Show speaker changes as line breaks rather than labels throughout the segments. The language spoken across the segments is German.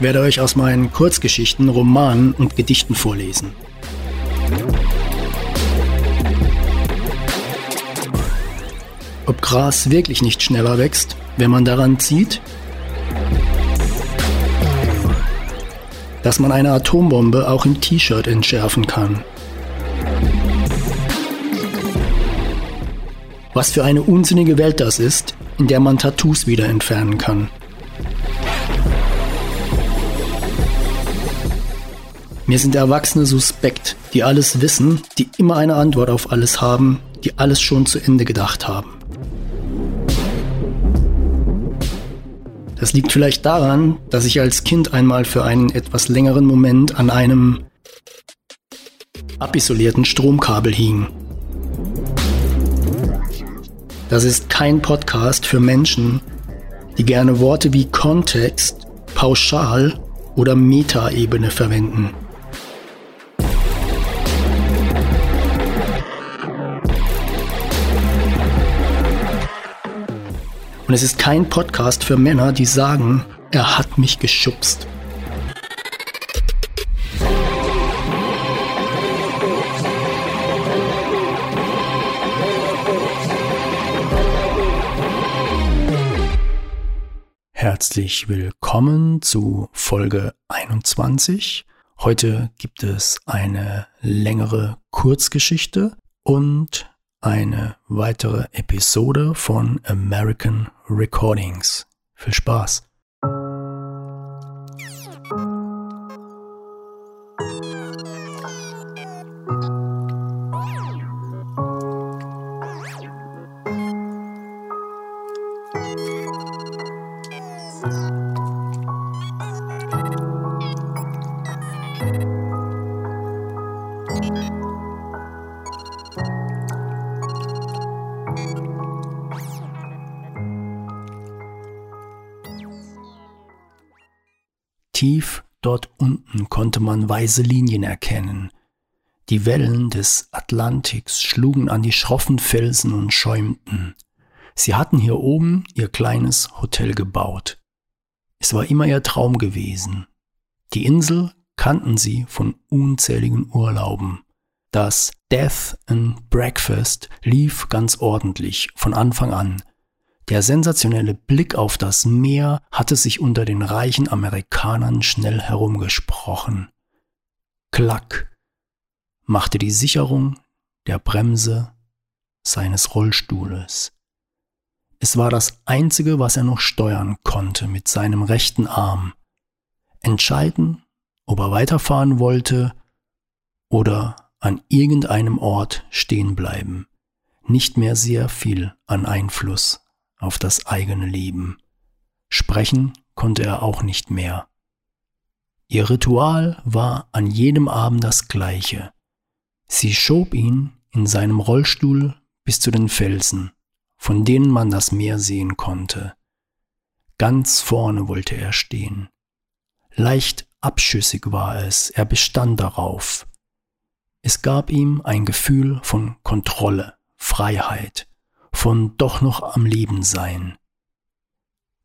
Ich werde euch aus meinen Kurzgeschichten, Romanen und Gedichten vorlesen. Ob Gras wirklich nicht schneller wächst, wenn man daran zieht? Dass man eine Atombombe auch im T-Shirt entschärfen kann. Was für eine unsinnige Welt das ist, in der man Tattoos wieder entfernen kann. Mir sind Erwachsene suspekt, die alles wissen, die immer eine Antwort auf alles haben, die alles schon zu Ende gedacht haben. Das liegt vielleicht daran, dass ich als Kind einmal für einen etwas längeren Moment an einem abisolierten Stromkabel hing. Das ist kein Podcast für Menschen, die gerne Worte wie Kontext, Pauschal oder Metaebene verwenden. Und es ist kein Podcast für Männer, die sagen, er hat mich geschubst. Herzlich willkommen zu Folge 21. Heute gibt es eine längere Kurzgeschichte und eine weitere Episode von American Recordings. Viel Spaß! Dort unten konnte man weiße Linien erkennen. Die Wellen des Atlantiks schlugen an die schroffen Felsen und schäumten. Sie hatten hier oben ihr kleines Hotel gebaut. Es war immer ihr Traum gewesen. Die Insel kannten sie von unzähligen Urlauben. Das Death and Breakfast lief ganz ordentlich von Anfang an. Der sensationelle Blick auf das Meer hatte sich unter den reichen Amerikanern schnell herumgesprochen. Klack machte die Sicherung der Bremse seines Rollstuhles. Es war das Einzige, was er noch steuern konnte mit seinem rechten Arm. Entscheiden, ob er weiterfahren wollte oder an irgendeinem Ort stehen bleiben. Nicht mehr sehr viel an Einfluss auf das eigene Leben. Sprechen konnte er auch nicht mehr. Ihr Ritual war an jedem Abend das gleiche. Sie schob ihn in seinem Rollstuhl bis zu den Felsen, von denen man das Meer sehen konnte. Ganz vorne wollte er stehen. Leicht abschüssig war es, er bestand darauf. Es gab ihm ein Gefühl von Kontrolle, Freiheit, von doch noch am Leben sein.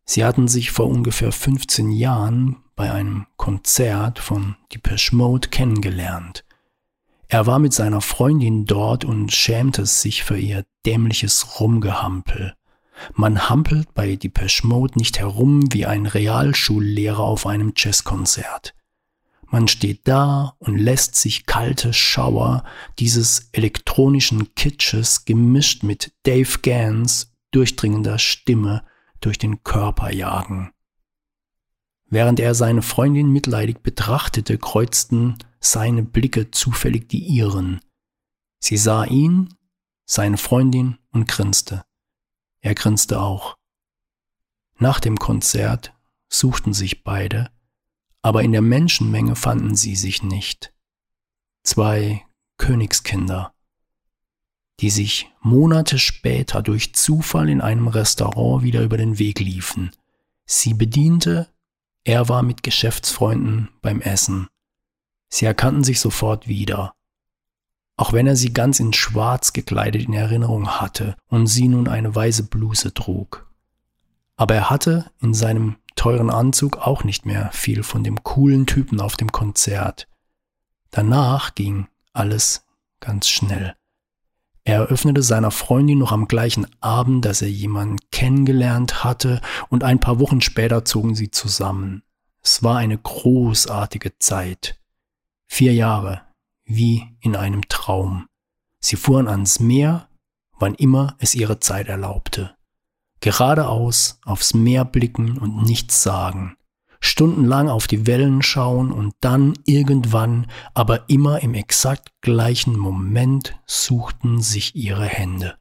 Sie hatten sich vor ungefähr 15 Jahren bei einem Konzert von Depeche Mode kennengelernt. Er war mit seiner Freundin dort und schämte sich für ihr dämliches Rumgehampel. Man hampelt bei Depeche Mode nicht herum wie ein Realschullehrer auf einem Jazzkonzert. Man steht da und lässt sich kalte Schauer dieses elektronischen Kitsches gemischt mit Dave Gans durchdringender Stimme durch den Körper jagen. Während er seine Freundin mitleidig betrachtete, kreuzten seine Blicke zufällig die ihren. Sie sah ihn, seine Freundin und grinste. Er grinste auch. Nach dem Konzert suchten sich beide aber in der Menschenmenge fanden sie sich nicht. Zwei Königskinder, die sich Monate später durch Zufall in einem Restaurant wieder über den Weg liefen. Sie bediente, er war mit Geschäftsfreunden beim Essen. Sie erkannten sich sofort wieder. Auch wenn er sie ganz in Schwarz gekleidet in Erinnerung hatte und sie nun eine weiße Bluse trug. Aber er hatte in seinem teuren Anzug auch nicht mehr viel von dem coolen Typen auf dem Konzert. Danach ging alles ganz schnell. Er eröffnete seiner Freundin noch am gleichen Abend, dass er jemanden kennengelernt hatte, und ein paar Wochen später zogen sie zusammen. Es war eine großartige Zeit. Vier Jahre, wie in einem Traum. Sie fuhren ans Meer, wann immer es ihre Zeit erlaubte. Geradeaus aufs Meer blicken und nichts sagen. Stundenlang auf die Wellen schauen und dann irgendwann, aber immer im exakt gleichen Moment suchten sich ihre Hände.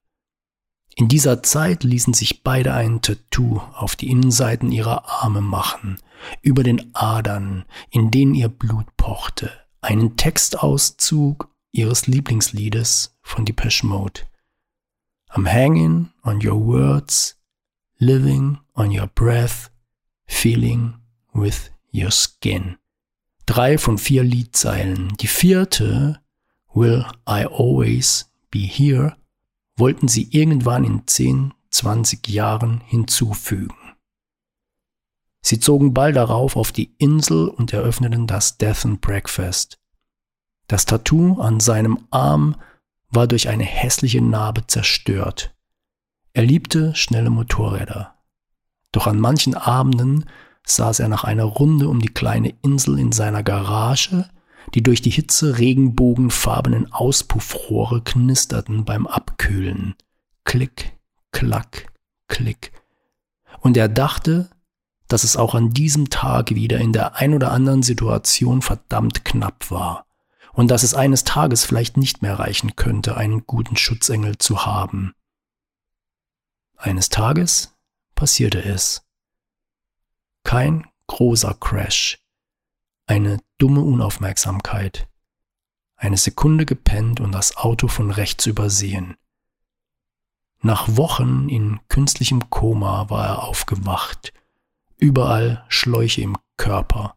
In dieser Zeit ließen sich beide ein Tattoo auf die Innenseiten ihrer Arme machen, über den Adern, in denen ihr Blut pochte, einen Textauszug ihres Lieblingsliedes von Depeche Mode. I'm hanging on your words, living on your breath, feeling with your skin. Drei von vier Liedzeilen. Die vierte, Will I always be here, wollten sie irgendwann in 10, 20 Jahren hinzufügen. Sie zogen bald darauf auf die Insel und eröffneten das Death and Breakfast. Das Tattoo an seinem Arm war durch eine hässliche Narbe zerstört. Er liebte schnelle Motorräder. Doch an manchen Abenden saß er nach einer Runde um die kleine Insel in seiner Garage, die durch die Hitze regenbogenfarbenen Auspuffrohre knisterten beim Abkühlen. Klick, klack, klick. Und er dachte, dass es auch an diesem Tag wieder in der ein oder anderen Situation verdammt knapp war und dass es eines Tages vielleicht nicht mehr reichen könnte, einen guten Schutzengel zu haben. Eines Tages passierte es. Kein großer Crash, eine dumme Unaufmerksamkeit, eine Sekunde gepennt und das Auto von rechts übersehen. Nach Wochen in künstlichem Koma war er aufgewacht überall Schläuche im Körper.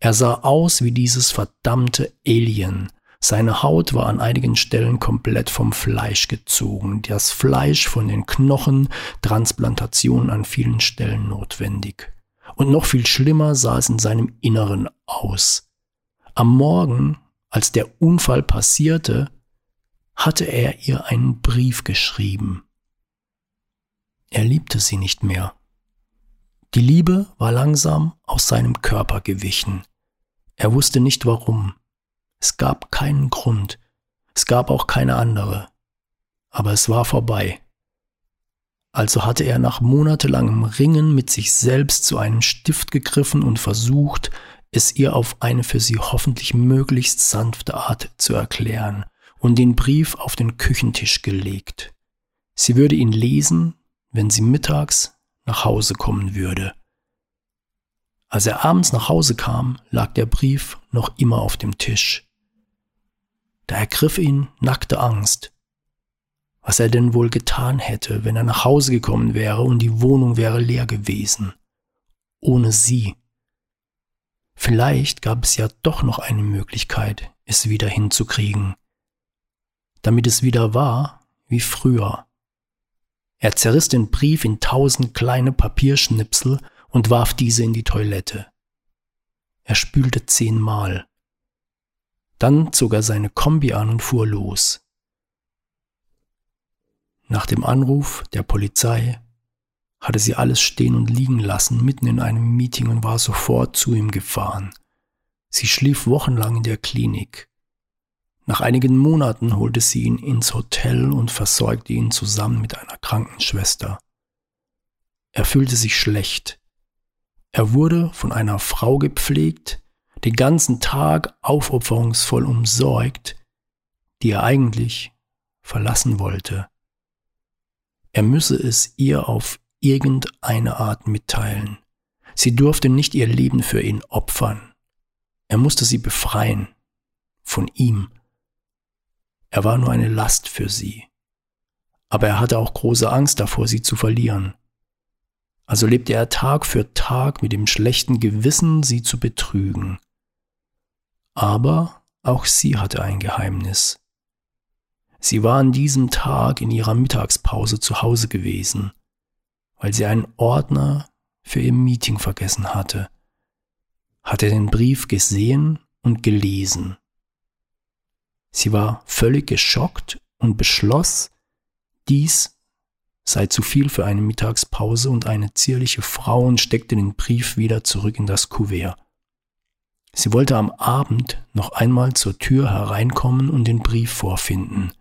Er sah aus wie dieses verdammte Alien. Seine Haut war an einigen Stellen komplett vom Fleisch gezogen, das Fleisch von den Knochen, Transplantationen an vielen Stellen notwendig. Und noch viel schlimmer sah es in seinem Inneren aus. Am Morgen, als der Unfall passierte, hatte er ihr einen Brief geschrieben. Er liebte sie nicht mehr. Die Liebe war langsam aus seinem Körper gewichen. Er wusste nicht warum. Es gab keinen Grund. Es gab auch keine andere. Aber es war vorbei. Also hatte er nach monatelangem Ringen mit sich selbst zu einem Stift gegriffen und versucht, es ihr auf eine für sie hoffentlich möglichst sanfte Art zu erklären und den Brief auf den Küchentisch gelegt. Sie würde ihn lesen, wenn sie mittags nach Hause kommen würde. Als er abends nach Hause kam, lag der Brief noch immer auf dem Tisch. Da ergriff ihn nackte Angst. Was er denn wohl getan hätte, wenn er nach Hause gekommen wäre und die Wohnung wäre leer gewesen. Ohne sie. Vielleicht gab es ja doch noch eine Möglichkeit, es wieder hinzukriegen. Damit es wieder war wie früher. Er zerriss den Brief in tausend kleine Papierschnipsel und warf diese in die Toilette. Er spülte zehnmal. Dann zog er seine Kombi an und fuhr los. Nach dem Anruf der Polizei hatte sie alles stehen und liegen lassen, mitten in einem Meeting und war sofort zu ihm gefahren. Sie schlief wochenlang in der Klinik. Nach einigen Monaten holte sie ihn ins Hotel und versorgte ihn zusammen mit einer Krankenschwester. Er fühlte sich schlecht. Er wurde von einer Frau gepflegt, den ganzen Tag aufopferungsvoll umsorgt, die er eigentlich verlassen wollte. Er müsse es ihr auf irgendeine Art mitteilen. Sie durfte nicht ihr Leben für ihn opfern. Er musste sie befreien von ihm. Er war nur eine Last für sie. Aber er hatte auch große Angst davor, sie zu verlieren. Also lebte er Tag für Tag mit dem schlechten Gewissen, sie zu betrügen. Aber auch sie hatte ein Geheimnis. Sie war an diesem Tag in ihrer Mittagspause zu Hause gewesen, weil sie einen Ordner für ihr Meeting vergessen hatte, hatte den Brief gesehen und gelesen. Sie war völlig geschockt und beschloss, dies sei zu viel für eine Mittagspause und eine zierliche Frau und steckte den Brief wieder zurück in das Kuvert. Sie wollte am Abend noch einmal zur Tür hereinkommen und den Brief vorfinden.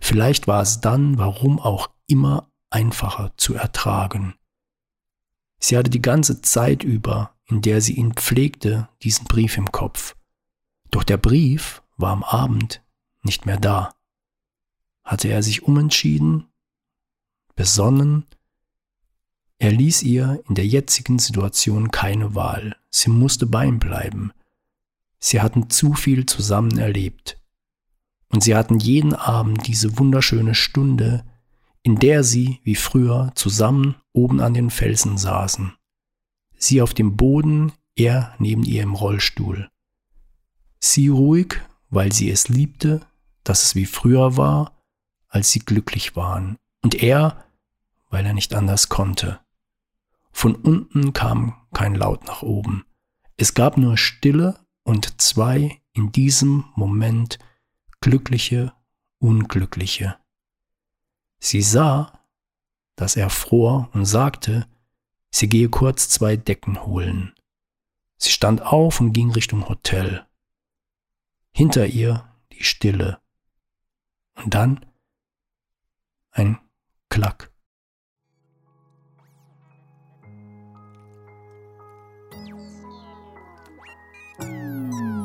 Vielleicht war es dann, warum auch immer, einfacher zu ertragen. Sie hatte die ganze Zeit über, in der sie ihn pflegte, diesen Brief im Kopf. Doch der Brief war am Abend nicht mehr da. Hatte er sich umentschieden, besonnen, er ließ ihr in der jetzigen Situation keine Wahl. Sie musste bei ihm bleiben. Sie hatten zu viel zusammen erlebt. Und sie hatten jeden Abend diese wunderschöne Stunde, in der sie, wie früher, zusammen oben an den Felsen saßen. Sie auf dem Boden, er neben ihr im Rollstuhl. Sie ruhig, weil sie es liebte, dass es wie früher war, als sie glücklich waren. Und er, weil er nicht anders konnte. Von unten kam kein Laut nach oben. Es gab nur Stille und zwei in diesem Moment glückliche, unglückliche. Sie sah, dass er fror und sagte, sie gehe kurz zwei Decken holen. Sie stand auf und ging Richtung Hotel. Hinter ihr die Stille. Und dann ein Klack.
Música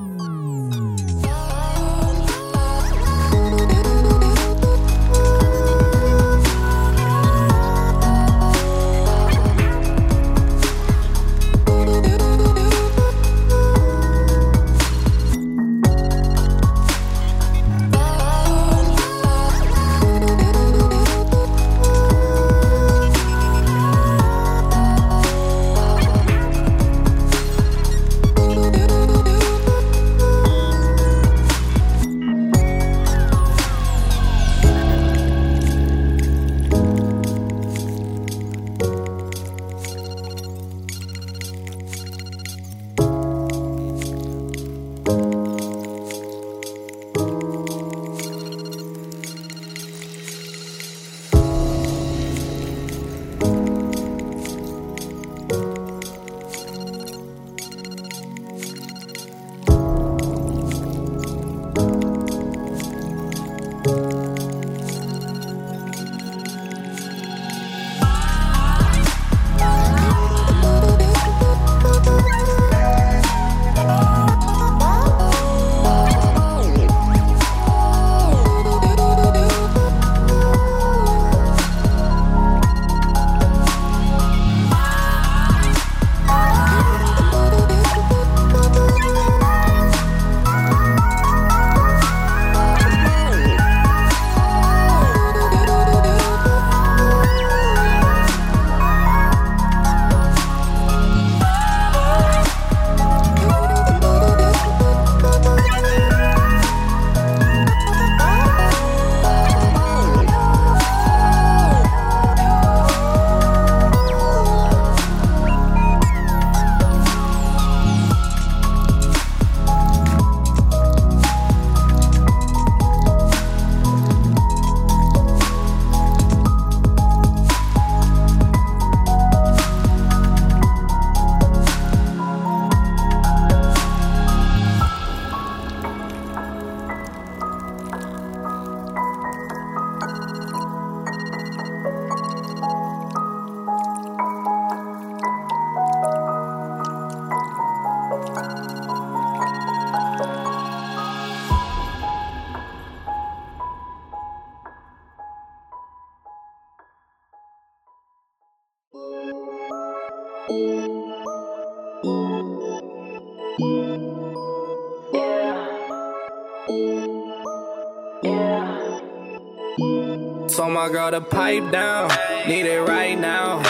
girl to pipe down, need it right now.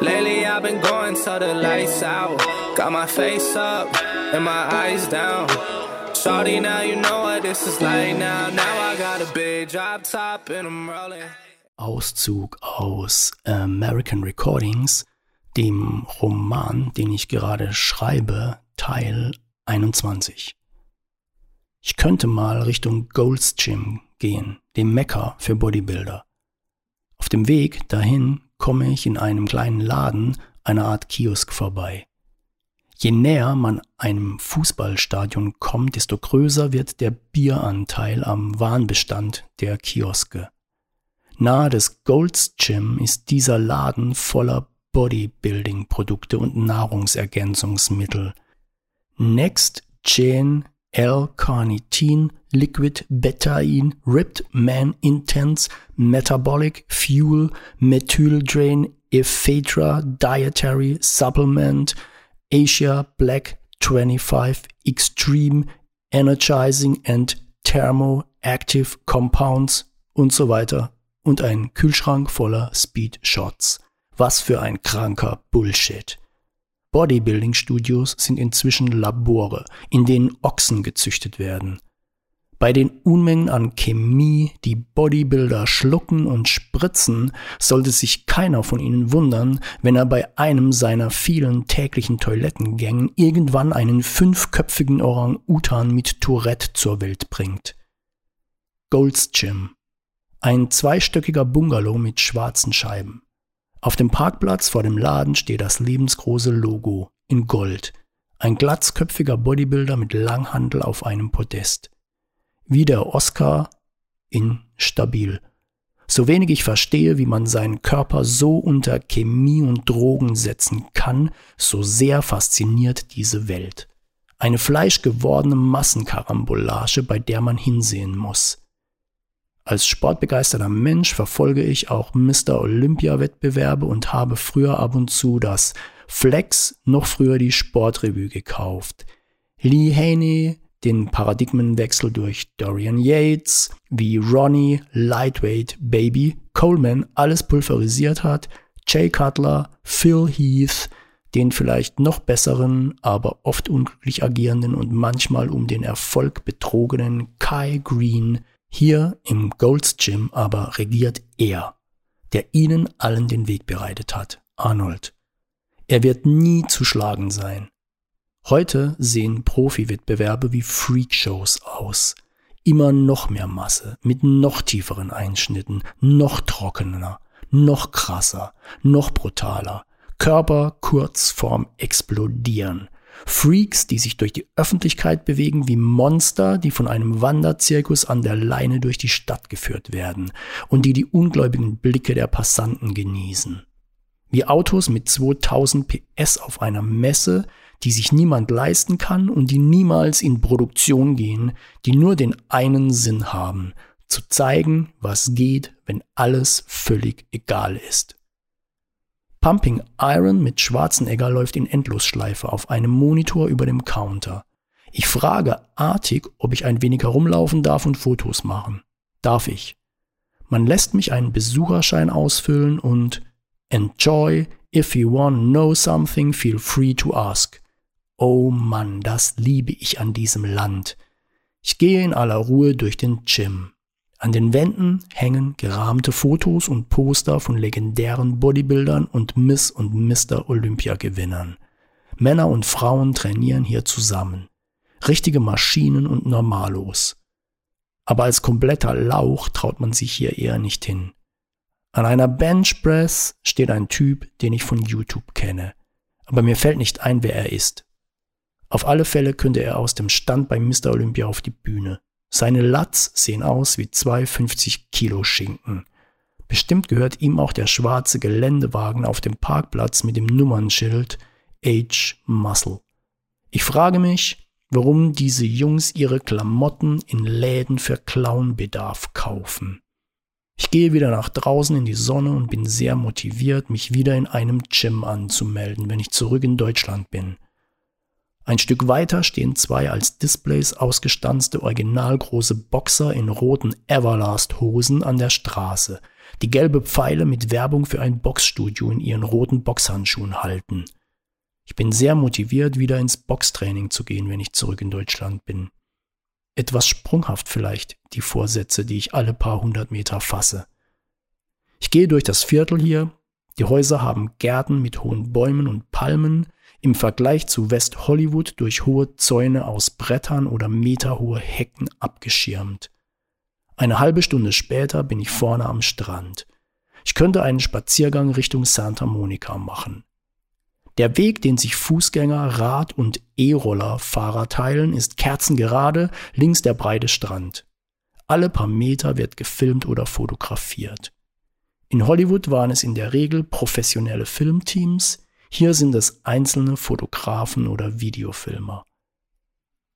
Lately I've been going till the lights out. Got my face up and my eyes down. Shorty, now you know what this is like now. Now I got a big drop top and I'm rolling.
Auszug aus American Recordings, dem Roman, den ich gerade schreibe, Teil 21. Ich könnte mal Richtung Gold's Gym gehen, dem Mekka für Bodybuilder. Dem Weg dahin komme ich in einem kleinen Laden, einer Art Kiosk vorbei. Je näher man einem Fußballstadion kommt, desto größer wird der Bieranteil am Warenbestand der Kioske. Nahe des Gold's Gym ist dieser Laden voller Bodybuilding-Produkte und Nahrungsergänzungsmittel. Next Gen L-Carnitin, Liquid Betain, Ripped Man Intense, Metabolic Fuel, Methyl-Drain, Ephedra Dietary Supplement, Asia Black 25 Extreme Energizing and Thermoactive Compounds und so weiter und ein Kühlschrank voller Speed Shots. Was für ein kranker Bullshit. Bodybuilding-Studios sind inzwischen Labore, in denen Ochsen gezüchtet werden. Bei den Unmengen an Chemie, die Bodybuilder schlucken und spritzen, sollte sich keiner von ihnen wundern, wenn er bei einem seiner vielen täglichen Toilettengängen irgendwann einen fünfköpfigen Orang-Utan mit Tourette zur Welt bringt. Gold's Gym. Ein zweistöckiger Bungalow mit schwarzen Scheiben. Auf dem Parkplatz vor dem Laden steht das lebensgroße Logo in Gold. Ein glatzköpfiger Bodybuilder mit Langhandel auf einem Podest. Wie der Oscar in Stabil. So wenig ich verstehe, wie man seinen Körper so unter Chemie und Drogen setzen kann, so sehr fasziniert diese Welt. Eine fleischgewordene Massenkarambolage, bei der man hinsehen muss. Als sportbegeisterter Mensch verfolge ich auch Mr. Olympia-Wettbewerbe und habe früher ab und zu das Flex, noch früher die Sportrevue gekauft. Lee Haney, den Paradigmenwechsel durch Dorian Yates, wie Ronnie, Lightweight, Baby, Coleman alles pulverisiert hat, Jay Cutler, Phil Heath, den vielleicht noch besseren, aber oft unglücklich agierenden und manchmal um den Erfolg betrogenen Kai Green, hier im Gold's Gym aber regiert er, der ihnen allen den Weg bereitet hat, Arnold. Er wird nie zu schlagen sein. Heute sehen Profi-Wettbewerbe wie Freakshows aus. Immer noch mehr Masse, mit noch tieferen Einschnitten, noch trockener, noch krasser, noch brutaler. Körper kurz vorm Explodieren. Freaks, die sich durch die Öffentlichkeit bewegen wie Monster, die von einem Wanderzirkus an der Leine durch die Stadt geführt werden und die die ungläubigen Blicke der Passanten genießen. Wie Autos mit 2000 PS auf einer Messe, die sich niemand leisten kann und die niemals in Produktion gehen, die nur den einen Sinn haben, zu zeigen, was geht, wenn alles völlig egal ist. Pumping Iron mit Schwarzenegger läuft in Endlosschleife auf einem Monitor über dem Counter. Ich frage artig, ob ich ein wenig herumlaufen darf und Fotos machen. Darf ich? Man lässt mich einen Besucherschein ausfüllen und Enjoy, if you want to know something, feel free to ask. Oh Mann, das liebe ich an diesem Land. Ich gehe in aller Ruhe durch den Gym. An den Wänden hängen gerahmte Fotos und Poster von legendären Bodybuildern und Miss und Mr. Olympia-Gewinnern. Männer und Frauen trainieren hier zusammen. Richtige Maschinen und Normalos. Aber als kompletter Lauch traut man sich hier eher nicht hin. An einer Benchpress steht ein Typ, den ich von YouTube kenne. Aber mir fällt nicht ein, wer er ist. Auf alle Fälle könnte er aus dem Stand bei Mr. Olympia auf die Bühne. Seine Latz sehen aus wie zwei 50 Kilo Schinken. Bestimmt gehört ihm auch der schwarze Geländewagen auf dem Parkplatz mit dem Nummernschild Age Muscle. Ich frage mich, warum diese Jungs ihre Klamotten in Läden für Clownbedarf kaufen. Ich gehe wieder nach draußen in die Sonne und bin sehr motiviert, mich wieder in einem Gym anzumelden, wenn ich zurück in Deutschland bin. Ein Stück weiter stehen zwei als Displays ausgestanzte originalgroße Boxer in roten Everlast-Hosen an der Straße, die gelbe Pfeile mit Werbung für ein Boxstudio in ihren roten Boxhandschuhen halten. Ich bin sehr motiviert, wieder ins Boxtraining zu gehen, wenn ich zurück in Deutschland bin. Etwas sprunghaft vielleicht, die Vorsätze, die ich alle paar hundert Meter fasse. Ich gehe durch das Viertel hier. Die Häuser haben Gärten mit hohen Bäumen und Palmen, im Vergleich zu West Hollywood durch hohe Zäune aus Brettern oder meterhohe Hecken abgeschirmt. Eine halbe Stunde später bin ich vorne am Strand. Ich könnte einen Spaziergang Richtung Santa Monica machen. Der Weg, den sich Fußgänger, Rad- und E-Roller-Fahrer teilen, ist kerzengerade, links der breite Strand. Alle paar Meter wird gefilmt oder fotografiert. In Hollywood waren es in der Regel professionelle Filmteams, hier sind es einzelne Fotografen oder Videofilmer.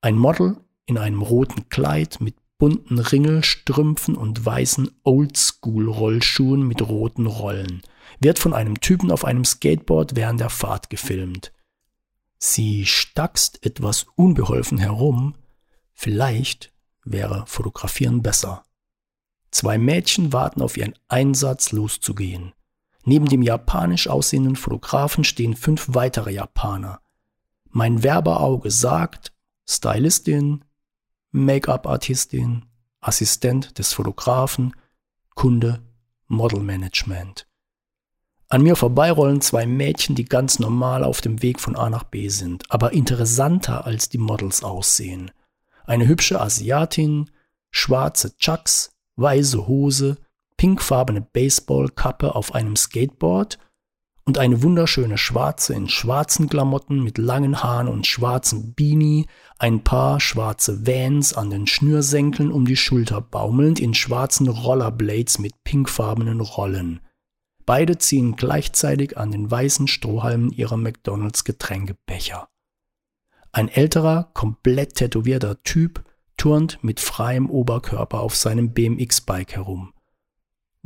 Ein Model in einem roten Kleid mit bunten Ringelstrümpfen und weißen Oldschool-Rollschuhen mit roten Rollen – wird von einem Typen auf einem Skateboard während der Fahrt gefilmt. Sie stackst etwas unbeholfen herum, vielleicht wäre Fotografieren besser. Zwei Mädchen warten auf ihren Einsatz loszugehen. Neben dem japanisch aussehenden Fotografen stehen fünf weitere Japaner. Mein Werbeauge sagt Stylistin, Make-up-Artistin, Assistent des Fotografen, Kunde, Modelmanagement. An mir vorbeirollen zwei Mädchen, die ganz normal auf dem Weg von A nach B sind, aber interessanter als die Models aussehen. Eine hübsche Asiatin, schwarze Chucks, weiße Hose, pinkfarbene Baseballkappe auf einem Skateboard und eine wunderschöne Schwarze in schwarzen Klamotten mit langen Haaren und schwarzen Beanie, ein paar schwarze Vans an den Schnürsenkeln um die Schulter baumelnd in schwarzen Rollerblades mit pinkfarbenen Rollen. Beide ziehen gleichzeitig an den weißen Strohhalmen ihrer McDonalds Getränkebecher. Ein älterer, komplett tätowierter Typ turnt mit freiem Oberkörper auf seinem BMX-Bike herum.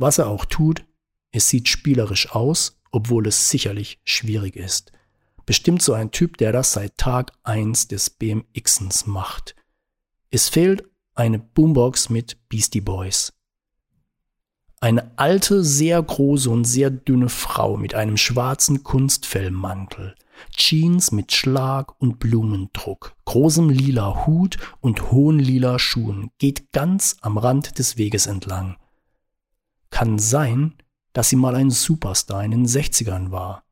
Was er auch tut, es sieht spielerisch aus, obwohl es sicherlich schwierig ist. Bestimmt so ein Typ, der das seit Tag 1 des BMXens macht. Es fehlt eine Boombox mit Beastie Boys. Eine alte, sehr große und sehr dünne Frau mit einem schwarzen Kunstfellmantel, Jeans mit Schlag und Blumendruck, großem lila Hut und hohen lila Schuhen geht ganz am Rand des Weges entlang. Kann sein, dass sie mal ein Superstar in den 60ern war.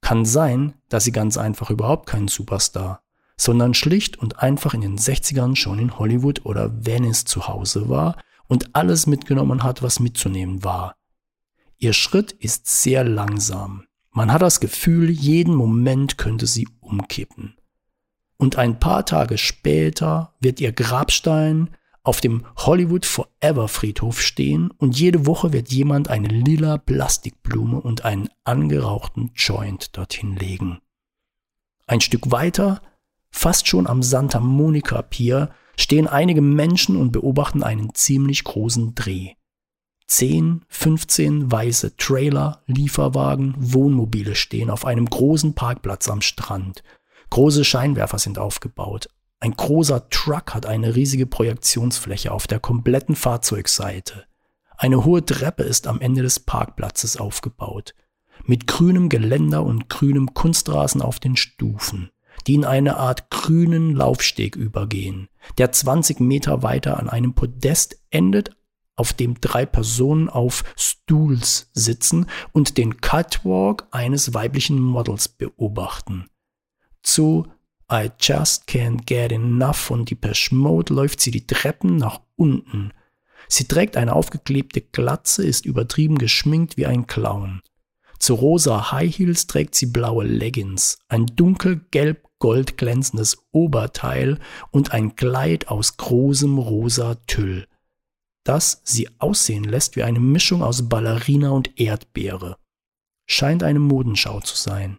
Kann sein, dass sie ganz einfach überhaupt kein Superstar, sondern schlicht und einfach in den 60ern schon in Hollywood oder Venice zu Hause war und alles mitgenommen hat, was mitzunehmen war. Ihr Schritt ist sehr langsam. Man hat das Gefühl, jeden Moment könnte sie umkippen. Und ein paar Tage später wird ihr Grabstein auf dem Hollywood Forever Friedhof stehen und jede Woche wird jemand eine lila Plastikblume und einen angerauchten Joint dorthin legen. Ein Stück weiter, fast schon am Santa Monica Pier, stehen einige Menschen und beobachten einen ziemlich großen Dreh. 10, 15 weiße Trailer, Lieferwagen, Wohnmobile stehen auf einem großen Parkplatz am Strand. Große Scheinwerfer sind aufgebaut. Ein großer Truck hat eine riesige Projektionsfläche auf der kompletten Fahrzeugseite. Eine hohe Treppe ist am Ende des Parkplatzes aufgebaut. Mit grünem Geländer und grünem Kunstrasen auf den Stufen die in eine Art grünen Laufsteg übergehen, der 20 Meter weiter an einem Podest endet, auf dem drei Personen auf Stools sitzen und den Catwalk eines weiblichen Models beobachten. Zu I Just Can't Get Enough von Depeche Mode läuft sie die Treppen nach unten. Sie trägt eine aufgeklebte Glatze, ist übertrieben geschminkt wie ein Clown. Zu rosa High Heels trägt sie blaue Leggings, ein dunkelgelb goldglänzendes Oberteil und ein Kleid aus großem rosa Tüll, das sie aussehen lässt wie eine Mischung aus Ballerina und Erdbeere. Scheint eine Modenschau zu sein.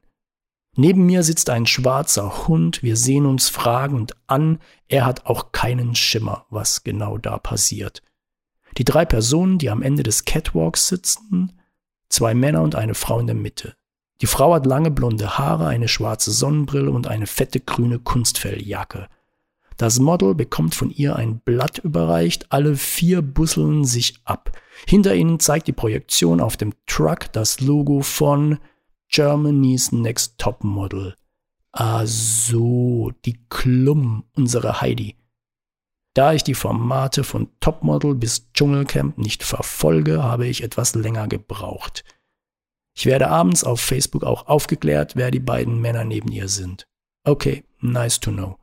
Neben mir sitzt ein schwarzer Hund, wir sehen uns fragend an, er hat auch keinen Schimmer, was genau da passiert. Die drei Personen, die am Ende des Catwalks sitzen, zwei Männer und eine Frau in der Mitte. Die Frau hat lange blonde Haare, eine schwarze Sonnenbrille und eine fette grüne Kunstfelljacke. Das Model bekommt von ihr ein Blatt überreicht, alle vier busseln sich ab. Hinter ihnen zeigt die Projektion auf dem Truck das Logo von Germany's Next Top Model. Ah so, die Klum, unsere Heidi. Da ich die Formate von Topmodel bis Dschungelcamp nicht verfolge, habe ich etwas länger gebraucht. Ich werde abends auf Facebook auch aufgeklärt, wer die beiden Männer neben ihr sind. Okay, nice to know.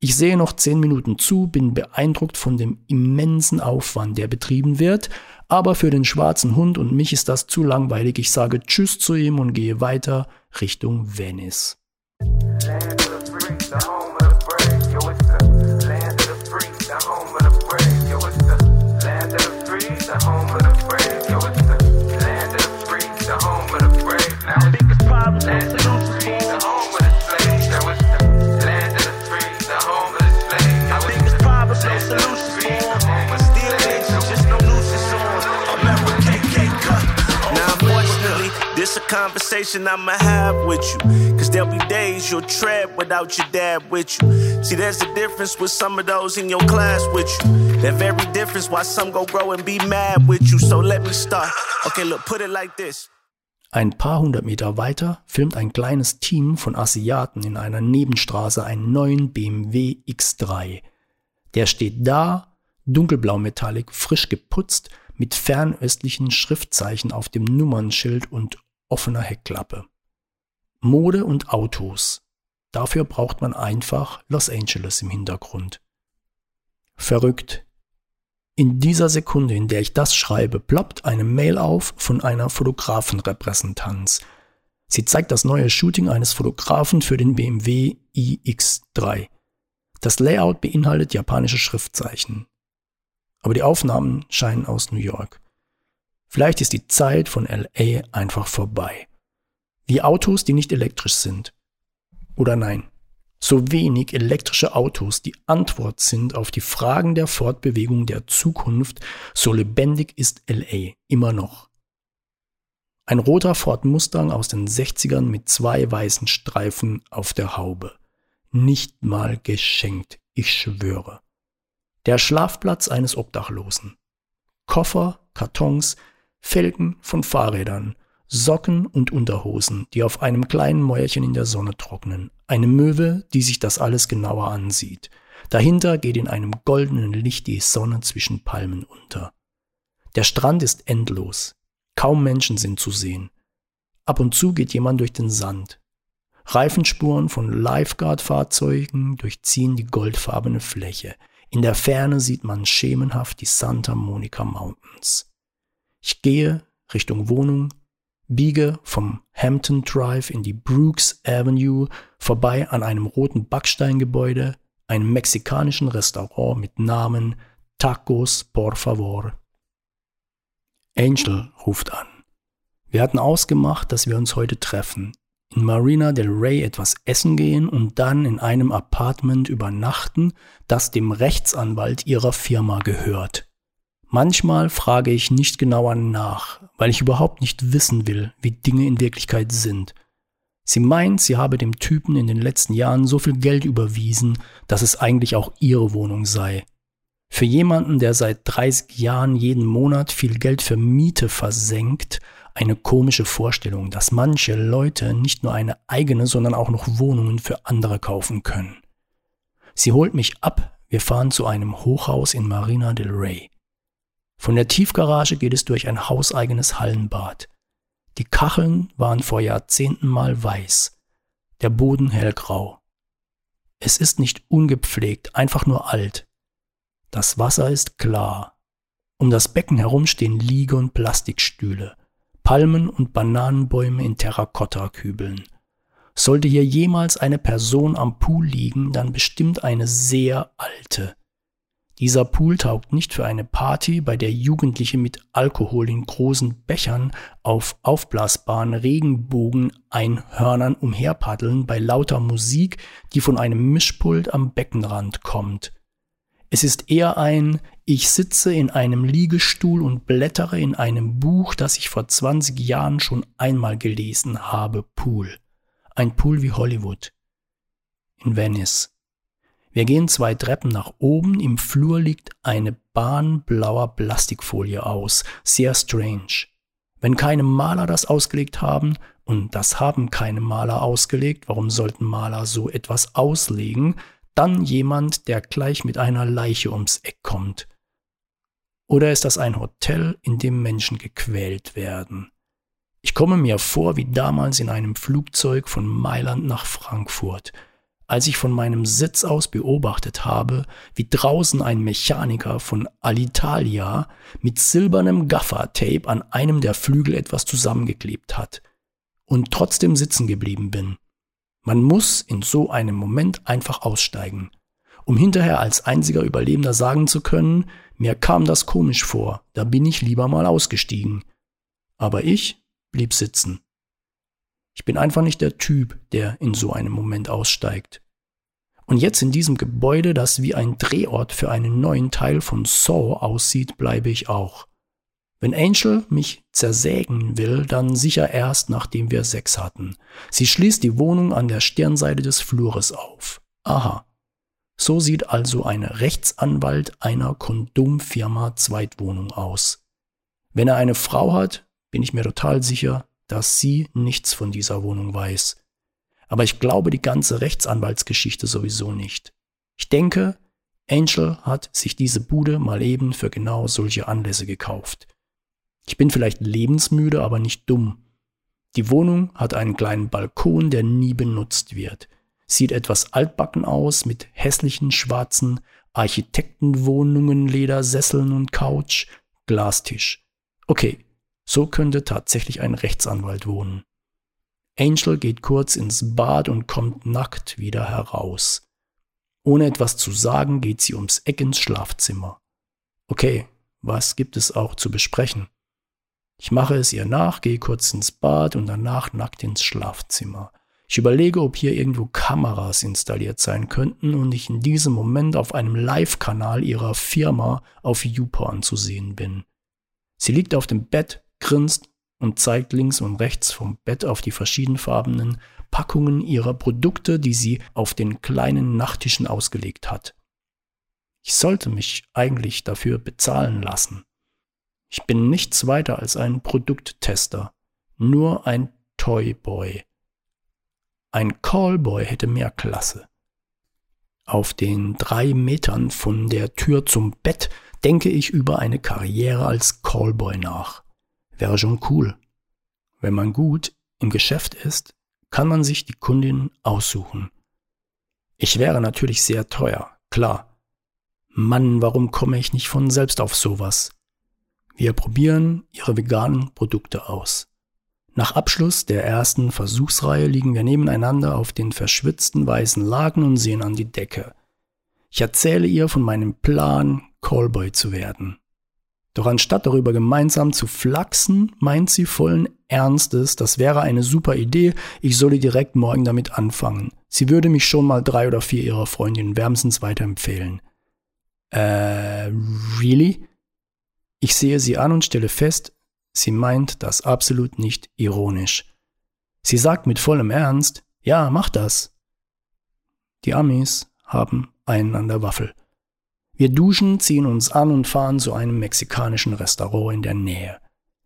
Ich sehe noch zehn Minuten zu, bin beeindruckt von dem immensen Aufwand, der betrieben wird, aber für den schwarzen Hund und mich ist das zu langweilig. Ich sage Tschüss zu ihm und gehe weiter Richtung Venice.
Conversation I'ma have with you. Cause there'll be days you'll tread without your dad with you. See, there's a difference with some of those in your class with you. That very difference why some go grow and be mad with you. So let me start. Okay, look, put it like this.
Ein paar hundert Meter weiter filmt ein kleines Team von Asiaten in einer Nebenstraße einen neuen BMW X3. Der steht da, dunkelblau metallic, frisch geputzt, mit fernöstlichen Schriftzeichen auf dem Nummernschild und offener Heckklappe. Mode und Autos. Dafür braucht man einfach Los Angeles im Hintergrund. Verrückt. In dieser Sekunde, in der ich das schreibe, ploppt eine Mail auf von einer Fotografenrepräsentanz. Sie zeigt das neue Shooting eines Fotografen für den BMW iX3. Das Layout beinhaltet japanische Schriftzeichen. Aber die Aufnahmen scheinen aus New York. Vielleicht ist die Zeit von LA einfach vorbei. Wie Autos, die nicht elektrisch sind. Oder nein, so wenig elektrische Autos die Antwort sind auf die Fragen der Fortbewegung der Zukunft, so lebendig ist LA immer noch. Ein roter Ford Mustang aus den 60ern mit zwei weißen Streifen auf der Haube. Nicht mal geschenkt, ich schwöre. Der Schlafplatz eines Obdachlosen. Koffer, Kartons, Felgen von Fahrrädern, Socken und Unterhosen, die auf einem kleinen Mäuerchen in der Sonne trocknen, eine Möwe, die sich das alles genauer ansieht. Dahinter geht in einem goldenen Licht die Sonne zwischen Palmen unter. Der Strand ist endlos. Kaum Menschen sind zu sehen. Ab und zu geht jemand durch den Sand. Reifenspuren von Lifeguard-Fahrzeugen durchziehen die goldfarbene Fläche. In der Ferne sieht man schemenhaft die Santa Monica Mountains. Ich gehe Richtung Wohnung, biege vom Hampton Drive in die Brooks Avenue vorbei an einem roten Backsteingebäude, einem mexikanischen Restaurant mit Namen Tacos por favor. Angel ruft an. Wir hatten ausgemacht, dass wir uns heute treffen, in Marina del Rey etwas essen gehen und dann in einem Apartment übernachten, das dem Rechtsanwalt ihrer Firma gehört. Manchmal frage ich nicht genauer nach, weil ich überhaupt nicht wissen will, wie Dinge in Wirklichkeit sind. Sie meint, sie habe dem Typen in den letzten Jahren so viel Geld überwiesen, dass es eigentlich auch ihre Wohnung sei. Für jemanden, der seit 30 Jahren jeden Monat viel Geld für Miete versenkt, eine komische Vorstellung, dass manche Leute nicht nur eine eigene, sondern auch noch Wohnungen für andere kaufen können. Sie holt mich ab, wir fahren zu einem Hochhaus in Marina del Rey. Von der Tiefgarage geht es durch ein hauseigenes Hallenbad. Die Kacheln waren vor Jahrzehnten mal weiß, der Boden hellgrau. Es ist nicht ungepflegt, einfach nur alt. Das Wasser ist klar. Um das Becken herum stehen Liege- und Plastikstühle, Palmen und Bananenbäume in Terrakottakübeln. Sollte hier jemals eine Person am Pool liegen, dann bestimmt eine sehr alte. Dieser Pool taugt nicht für eine Party, bei der Jugendliche mit Alkohol in großen Bechern auf aufblasbaren Regenbogen-Einhörnern umherpaddeln bei lauter Musik, die von einem Mischpult am Beckenrand kommt. Es ist eher ein Ich sitze in einem Liegestuhl und blättere in einem Buch, das ich vor 20 Jahren schon einmal gelesen habe, Pool. Ein Pool wie Hollywood. In Venice. Wir gehen zwei Treppen nach oben. Im Flur liegt eine Bahn blauer Plastikfolie aus. Sehr strange. Wenn keine Maler das ausgelegt haben, und das haben keine Maler ausgelegt, warum sollten Maler so etwas auslegen, dann jemand, der gleich mit einer Leiche ums Eck kommt. Oder ist das ein Hotel, in dem Menschen gequält werden? Ich komme mir vor wie damals in einem Flugzeug von Mailand nach Frankfurt, als ich von meinem Sitz aus beobachtet habe, wie draußen ein Mechaniker von Alitalia mit silbernem Gaffertape an einem der Flügel etwas zusammengeklebt hat und trotzdem sitzen geblieben bin. Man muss in so einem Moment einfach aussteigen, um hinterher als einziger Überlebender sagen zu können, mir kam das komisch vor, da bin ich lieber mal ausgestiegen. Aber ich blieb sitzen. Bin einfach nicht der Typ, der in so einem Moment aussteigt. Und jetzt in diesem Gebäude, das wie ein Drehort für einen neuen Teil von Saw aussieht, bleibe ich auch. Wenn Angel mich zersägen will, dann sicher erst, nachdem wir Sex hatten. Sie schließt die Wohnung an der Stirnseite des Flures auf. Aha. So sieht also eine Rechtsanwalt einer Kondomfirma Zweitwohnung aus. Wenn er eine Frau hat, bin ich mir total sicher, dass sie nichts von dieser Wohnung weiß. Aber ich glaube die ganze Rechtsanwaltsgeschichte sowieso nicht. Ich denke, Angel hat sich diese Bude mal eben für genau solche Anlässe gekauft. Ich bin vielleicht lebensmüde, aber nicht dumm. Die Wohnung hat einen kleinen Balkon, der nie benutzt wird. Sieht etwas altbacken aus mit hässlichen schwarzen Architektenwohnungen, Ledersesseln und Couch, Glastisch. Okay, so könnte tatsächlich ein Rechtsanwalt wohnen. Angel geht kurz ins Bad und kommt nackt wieder heraus. Ohne etwas zu sagen, geht sie ums Eck ins Schlafzimmer. Okay, was gibt es auch zu besprechen? Ich mache es ihr nach, gehe kurz ins Bad und danach nackt ins Schlafzimmer. Ich überlege, ob hier irgendwo Kameras installiert sein könnten und ich in diesem Moment auf einem Live-Kanal ihrer Firma auf YouPorn zu sehen bin. Sie liegt auf dem Bett, grinst und zeigt links und rechts vom Bett auf die verschiedenfarbenen Packungen ihrer Produkte, die sie auf den kleinen Nachttischen ausgelegt hat. Ich sollte mich eigentlich dafür bezahlen lassen. Ich bin nichts weiter als ein Produkttester, nur ein Toyboy. Ein Callboy hätte mehr Klasse. Auf den drei Metern von der Tür zum Bett denke ich über eine Karriere als Callboy nach. Wäre schon cool. Wenn man gut im Geschäft ist, kann man sich die Kundin aussuchen. Ich wäre natürlich sehr teuer, klar. Mann, warum komme ich nicht von selbst auf sowas? Wir probieren ihre veganen Produkte aus. Nach Abschluss der ersten Versuchsreihe liegen wir nebeneinander auf den verschwitzten weißen Laken und sehen an die Decke. Ich erzähle ihr von meinem Plan, Callboy zu werden. Doch anstatt darüber gemeinsam zu flachsen, meint sie vollen Ernstes, das wäre eine super Idee, ich solle direkt morgen damit anfangen. Sie würde mich schon mal drei oder vier ihrer Freundinnen wärmstens weiterempfehlen. Äh, really? Ich sehe sie an und stelle fest, sie meint das absolut nicht ironisch. Sie sagt mit vollem Ernst, ja, mach das. Die Amis haben einen an der Waffel. Wir duschen, ziehen uns an und fahren zu einem mexikanischen Restaurant in der Nähe.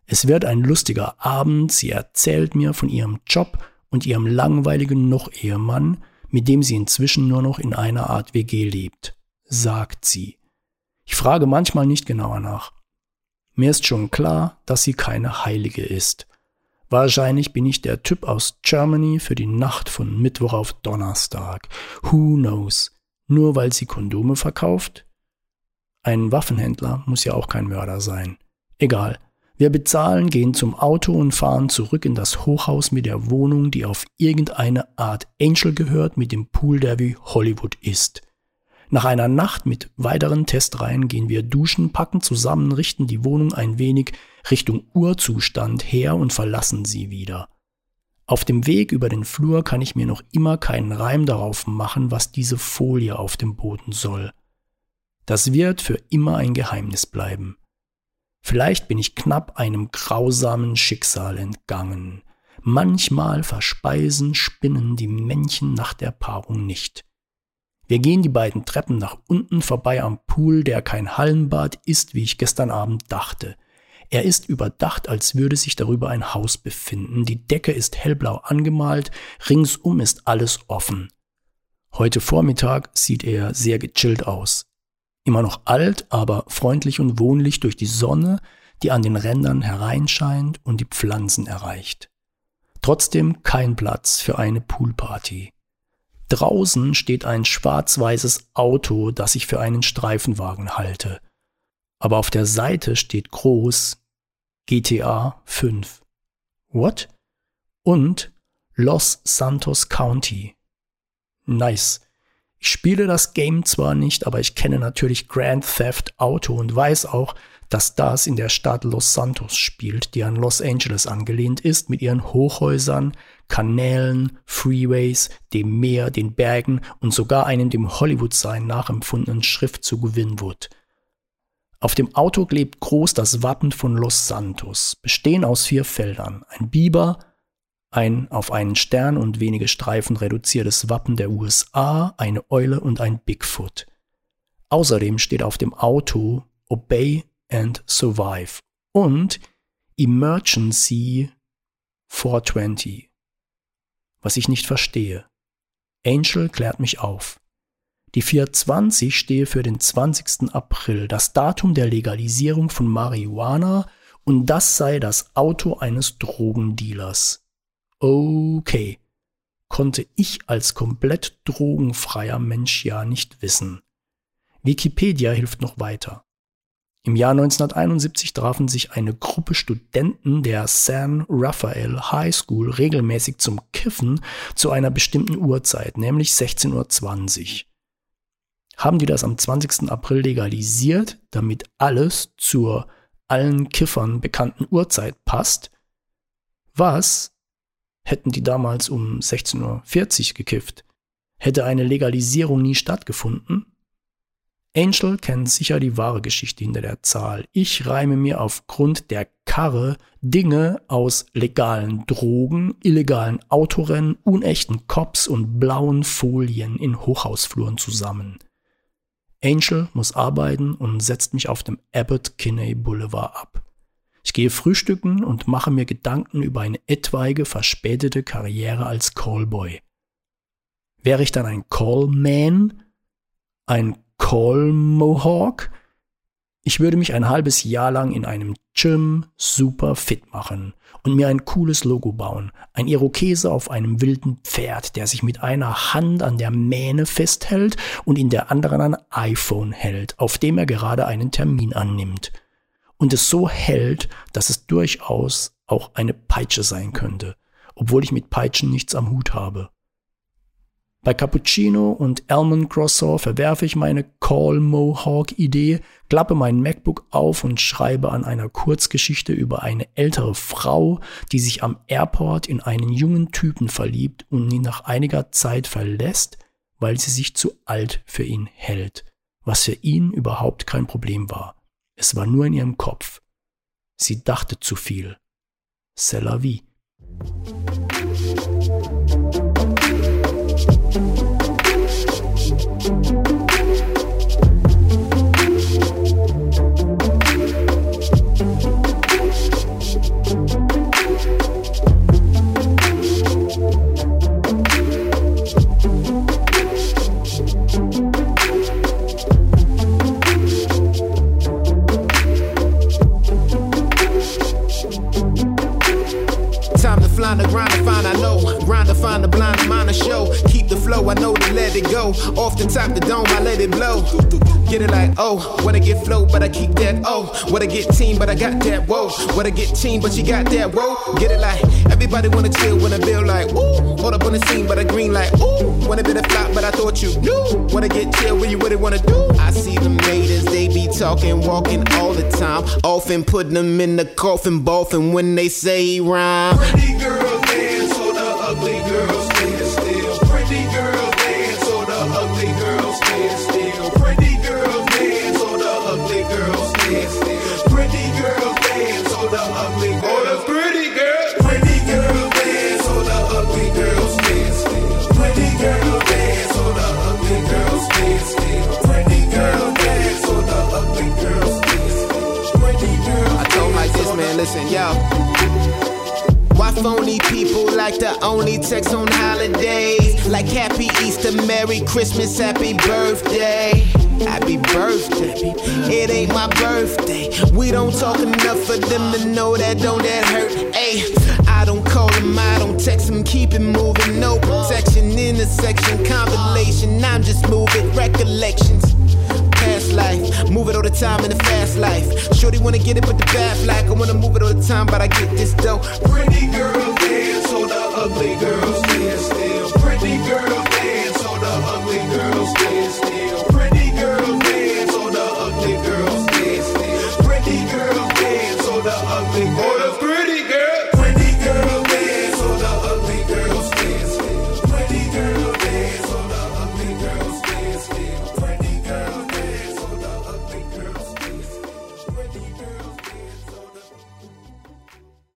Es wird ein lustiger Abend, sie erzählt mir von ihrem Job und ihrem langweiligen Noch-Ehemann, mit dem sie inzwischen nur noch in einer Art WG lebt, sagt sie. Ich frage manchmal nicht genauer nach. Mir ist schon klar, dass sie keine Heilige ist. Wahrscheinlich bin ich der Typ aus Germany für die Nacht von Mittwoch auf Donnerstag. Who knows? Nur weil sie Kondome verkauft? Ein Waffenhändler muss ja auch kein Mörder sein. Egal. Wir bezahlen, gehen zum Auto und fahren zurück in das Hochhaus mit der Wohnung, die auf irgendeine Art Angel gehört, mit dem Pool, der wie Hollywood ist. Nach einer Nacht mit weiteren Testreihen gehen wir duschen, packen zusammen, richten die Wohnung ein wenig Richtung Urzustand her und verlassen sie wieder. Auf dem Weg über den Flur kann ich mir noch immer keinen Reim darauf machen, was diese Folie auf dem Boden soll. Das wird für immer ein Geheimnis bleiben. Vielleicht bin ich knapp einem grausamen Schicksal entgangen. Manchmal verspeisen Spinnen die Männchen nach der Paarung nicht. Wir gehen die beiden Treppen nach unten vorbei am Pool, der kein Hallenbad ist, wie ich gestern Abend dachte. Er ist überdacht, als würde sich darüber ein Haus befinden. Die Decke ist hellblau angemalt, ringsum ist alles offen. Heute Vormittag sieht er sehr gechillt aus. Immer noch alt, aber freundlich und wohnlich durch die Sonne, die an den Rändern hereinscheint und die Pflanzen erreicht. Trotzdem kein Platz für eine Poolparty. Draußen steht ein schwarz-weißes Auto, das ich für einen Streifenwagen halte. Aber auf der Seite steht groß GTA 5. What? Und Los Santos County. Nice. Ich spiele das Game zwar nicht, aber ich kenne natürlich Grand Theft Auto und weiß auch, dass das in der Stadt Los Santos spielt, die an Los Angeles angelehnt ist, mit ihren Hochhäusern, Kanälen, Freeways, dem Meer, den Bergen und sogar einem dem Hollywood-Sein nachempfundenen Schriftzug Winwood. Auf dem Auto klebt groß das Wappen von Los Santos, bestehen aus vier Feldern, ein Biber, ein auf einen Stern und wenige Streifen reduziertes Wappen der USA, eine Eule und ein Bigfoot. Außerdem steht auf dem Auto Obey and Survive und Emergency 420. Was ich nicht verstehe. Angel klärt mich auf. Die 420 stehe für den 20. April, das Datum der Legalisierung von Marihuana, und das sei das Auto eines Drogendealers. Okay, konnte ich als komplett drogenfreier Mensch ja nicht wissen. Wikipedia hilft noch weiter. Im Jahr 1971 trafen sich eine Gruppe Studenten der San Rafael High School regelmäßig zum Kiffen zu einer bestimmten Uhrzeit, nämlich 16.20 Uhr. Haben die das am 20. April legalisiert, damit alles zur allen Kiffern bekannten Uhrzeit passt? Was hätten die damals um 16.40 Uhr gekifft. Hätte eine Legalisierung nie stattgefunden? Angel kennt sicher die wahre Geschichte hinter der Zahl. Ich reime mir aufgrund der Karre Dinge aus legalen Drogen, illegalen Autorennen, unechten Cops und blauen Folien in Hochhausfluren zusammen. Angel muss arbeiten und setzt mich auf dem Abbott Kinney Boulevard ab. Ich gehe frühstücken und mache mir Gedanken über eine etwaige verspätete Karriere als Callboy. Wäre ich dann ein Callman? Ein Call Mohawk? Ich würde mich ein halbes Jahr lang in einem Gym super fit machen und mir ein cooles Logo bauen. Ein Irokese auf einem wilden Pferd, der sich mit einer Hand an der Mähne festhält und in der anderen ein iPhone hält, auf dem er gerade einen Termin annimmt und es so hält, dass es durchaus auch eine Peitsche sein könnte, obwohl ich mit Peitschen nichts am Hut habe. Bei Cappuccino und Almond Croissant verwerfe ich meine Call Mohawk Idee, klappe mein MacBook auf und schreibe an einer Kurzgeschichte über eine ältere Frau, die sich am Airport in einen jungen Typen verliebt und ihn nach einiger Zeit verlässt, weil sie sich zu alt für ihn hält, was für ihn überhaupt kein Problem war. Es war nur in ihrem Kopf. Sie dachte zu viel. C'est la vie.
Off the top the dome, I let it blow. Get it like, oh, I get flow, but I keep that, oh. I get team, but I got that, whoa. I get team, but you got that, whoa. Get it like, everybody wanna chill when I build like, ooh. Hold up on the scene, but I green like, ooh. Wanna be the flop, but I thought you knew. Wanna get chill when you really wanna do. I see them haters, they be talking, walking all the time. Often putting them in the coffin, boffin when they say rhyme. Pretty girls ugly girls. Oh, pretty girls. Pretty girls dance, so the ugly girls stand. Pretty girls dance, so the ugly girls stand. Pretty girls dance, so the ugly girls stand. Pretty girls. I told like this, man. Listen, yo.
Why phony people like to only text on holidays? Like Happy Easter, Merry Christmas, Happy Birthday. Happy birthday. It ain't my birthday. We don't talk enough for them to know that don't that hurt. Ayy, I don't call them, I don't text them, keep it moving. No protection, intersection, compilation. I'm just moving recollections. Past life, move it all the time in the fast life. Shorty wanna get it, but the bad like I wanna move it all the time, but I get this dough.
Pretty girl dance, so the ugly girls.